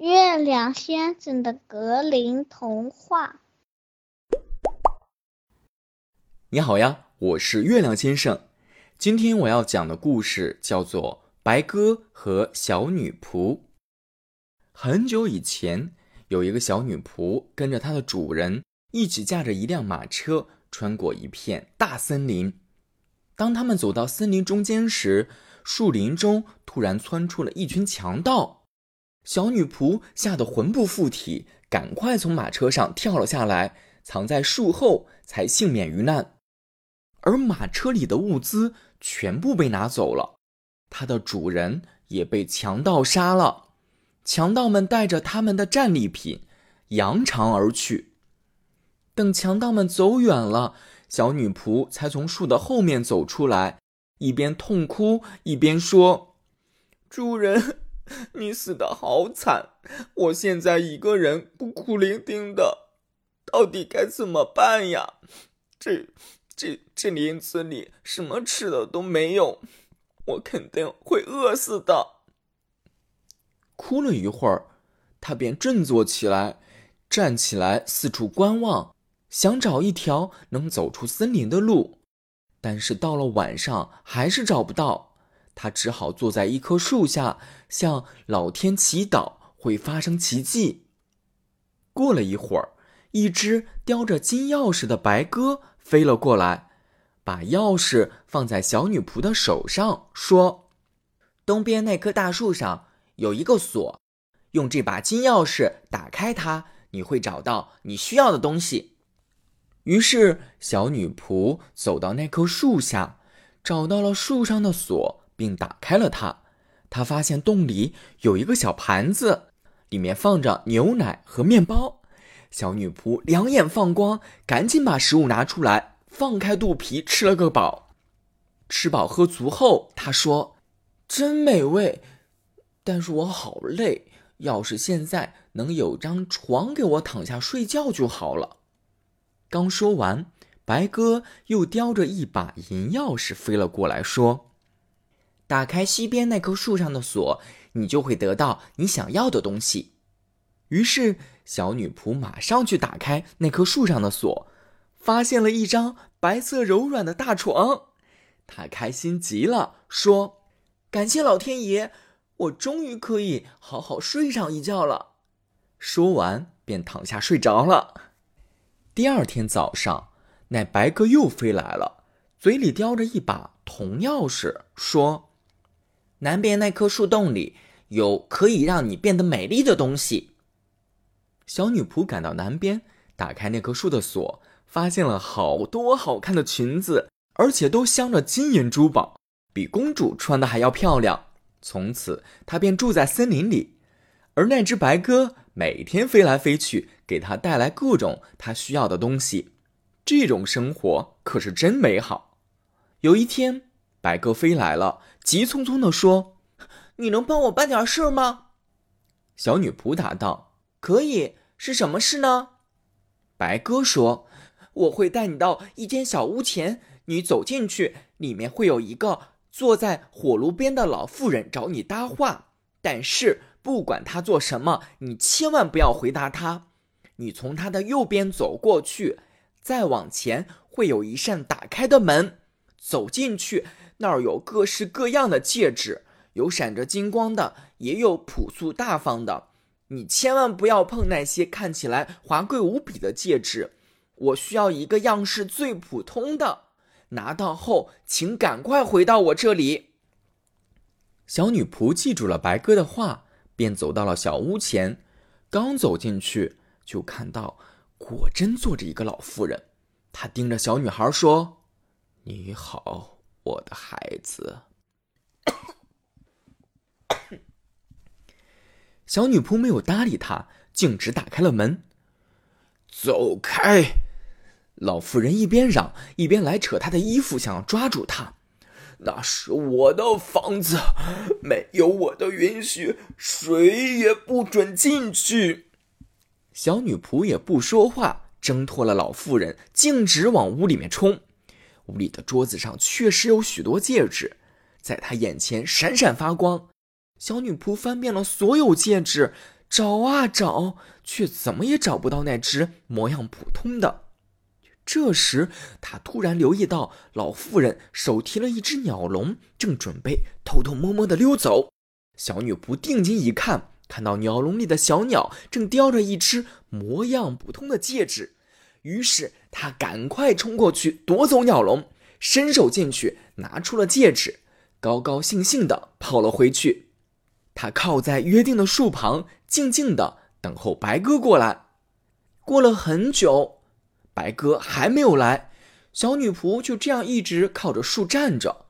月亮先生的格林童话。你好呀，我是月亮先生。今天我要讲的故事叫做《白鸽和小女仆》。很久以前，有一个小女仆跟着她的主人一起驾着一辆马车，穿过一片大森林。当他们走到森林中间时，树林中突然窜出了一群强盗。小女仆吓得魂不附体，赶快从马车上跳了下来，藏在树后，才幸免于难。而马车里的物资全部被拿走了，它的主人也被强盗杀了。强盗们带着他们的战利品扬长而去。等强盗们走远了，小女仆才从树的后面走出来，一边痛哭一边说：“主人，你死的好惨，我现在一个人孤苦伶仃的，到底该怎么办呀？这……”这这林子里什么吃的都没有，我肯定会饿死的。哭了一会儿，他便振作起来，站起来四处观望，想找一条能走出森林的路。但是到了晚上还是找不到，他只好坐在一棵树下，向老天祈祷会发生奇迹。过了一会儿，一只叼着金钥匙的白鸽。飞了过来，把钥匙放在小女仆的手上，说：“东边那棵大树上有一个锁，用这把金钥匙打开它，你会找到你需要的东西。”于是，小女仆走到那棵树下，找到了树上的锁，并打开了它。他发现洞里有一个小盘子，里面放着牛奶和面包。小女仆两眼放光，赶紧把食物拿出来，放开肚皮吃了个饱。吃饱喝足后，她说：“真美味，但是我好累。要是现在能有张床给我躺下睡觉就好了。”刚说完，白鸽又叼着一把银钥匙飞了过来，说：“打开西边那棵树上的锁，你就会得到你想要的东西。”于是。小女仆马上去打开那棵树上的锁，发现了一张白色柔软的大床。她开心极了，说：“感谢老天爷，我终于可以好好睡上一觉了。”说完便躺下睡着了。第二天早上，那白鸽又飞来了，嘴里叼着一把铜钥匙，说：“南边那棵树洞里有可以让你变得美丽的东西。”小女仆赶到南边，打开那棵树的锁，发现了好多好看的裙子，而且都镶着金银珠宝，比公主穿的还要漂亮。从此，她便住在森林里，而那只白鸽每天飞来飞去，给她带来各种她需要的东西。这种生活可是真美好。有一天，白鸽飞来了，急匆匆地说：“你能帮我办点事吗？”小女仆答道：“可以。”是什么事呢？白鸽说：“我会带你到一间小屋前，你走进去，里面会有一个坐在火炉边的老妇人找你搭话。但是不管她做什么，你千万不要回答她。你从她的右边走过去，再往前会有一扇打开的门，走进去，那儿有各式各样的戒指，有闪着金光的，也有朴素大方的。”你千万不要碰那些看起来华贵无比的戒指，我需要一个样式最普通的。拿到后，请赶快回到我这里。小女仆记住了白鸽的话，便走到了小屋前。刚走进去，就看到果真坐着一个老妇人。她盯着小女孩说：“你好，我的孩子。”小女仆没有搭理他，径直打开了门。走开！老妇人一边嚷一边来扯他的衣服，想要抓住他。那是我的房子，没有我的允许，谁也不准进去。小女仆也不说话，挣脱了老妇人，径直往屋里面冲。屋里的桌子上确实有许多戒指，在他眼前闪闪发光。小女仆翻遍了所有戒指，找啊找，却怎么也找不到那只模样普通的。这时，他突然留意到老妇人手提了一只鸟笼，正准备偷偷摸摸的溜走。小女仆定睛一看，看到鸟笼里的小鸟正叼着一只模样普通的戒指，于是他赶快冲过去夺走鸟笼，伸手进去拿出了戒指，高高兴兴的跑了回去。他靠在约定的树旁，静静的等候白鸽过来。过了很久。白鸽还没有来，小女仆就这样一直靠着树站着。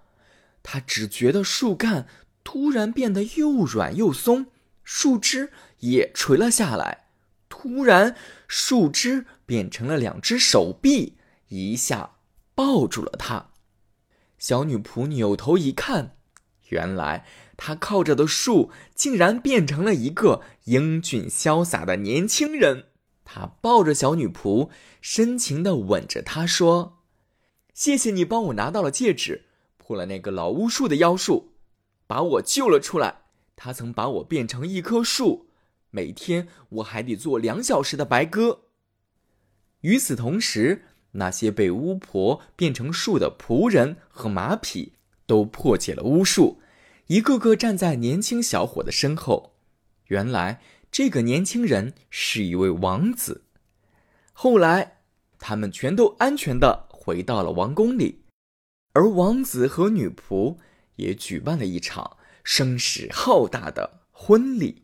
她只觉得树干突然变得又软又松，树枝也垂了下来。突然，树枝变成了两只手臂，一下抱住了她。小女仆扭头一看，原来她靠着的树竟然变成了一个英俊潇洒的年轻人。他抱着小女仆，深情地吻着她，说：“谢谢你帮我拿到了戒指，破了那个老巫术的妖术，把我救了出来。他曾把我变成一棵树，每天我还得做两小时的白鸽。”与此同时，那些被巫婆变成树的仆人和马匹都破解了巫术，一个个站在年轻小伙的身后。原来。这个年轻人是一位王子。后来，他们全都安全的回到了王宫里，而王子和女仆也举办了一场声势浩大的婚礼。